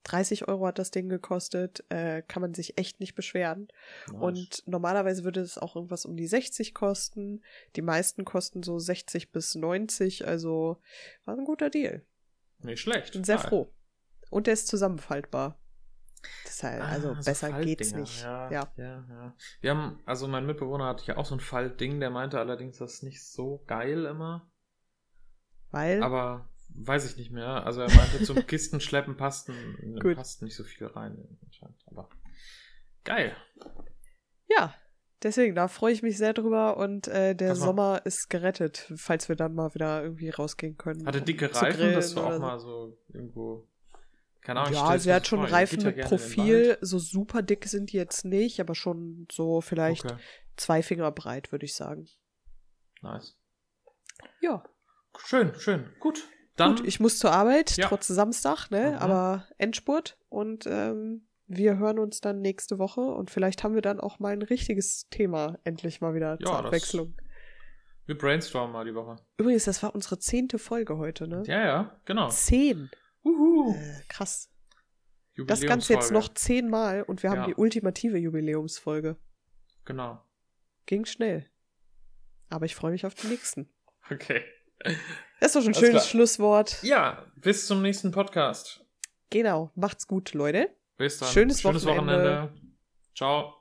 30 Euro hat das Ding gekostet. Äh, kann man sich echt nicht beschweren. Nice. Und normalerweise würde es auch irgendwas um die 60 kosten. Die meisten kosten so 60 bis 90. Also war ein guter Deal. Nicht schlecht. Bin sehr Geil. froh. Und der ist zusammenfaltbar. Deshalb, also Ah, so besser geht's Faltdinger, nicht. Ja, Ja. ja. ja, Wir haben, also mein Mitbewohner hatte ja auch so ein Faltding, der meinte allerdings, das ist nicht so geil immer. Weil, Aber weiß ich nicht mehr. Also er meinte, zum Kistenschleppen passt, passt nicht so viel rein. Aber geil. ja, deswegen, da freue ich mich sehr drüber. Und äh, der Pass mal. Sommer ist gerettet, falls wir dann mal wieder irgendwie rausgehen können. Hatte dicke Reifen, dass du auch so. mal so irgendwo. Keine Ahnung, Ja, sie hat schon vor, Reifen mit Profil. So super dick sind die jetzt nicht, aber schon so vielleicht Okay, zwei Finger breit, würde ich sagen. nice. Ja, Schön, schön. Gut. Dann, gut, ich muss zur Arbeit, Ja. trotz Samstag, ne? Mhm. Aber Endspurt und ähm, wir hören uns dann nächste Woche und vielleicht haben wir dann auch mal ein richtiges Thema endlich mal wieder zur Ja, das- Abwechslung. wir brainstormen mal die Woche. Übrigens, das war unsere zehnte Folge heute, ne? Ja, ja, genau. Zehn. Uhu. Äh, krass. Das Ganze jetzt noch zehnmal und wir haben Ja. die ultimative Jubiläumsfolge. Genau. Ging schnell. Aber ich freue mich auf die nächsten. Okay. Das ist doch schon ein Alles schönes klar. Schlusswort. Ja, bis zum nächsten Podcast. Genau. Macht's gut, Leute. Bis dann. Schönes Schönes Wochenende. Wochenende. Ciao.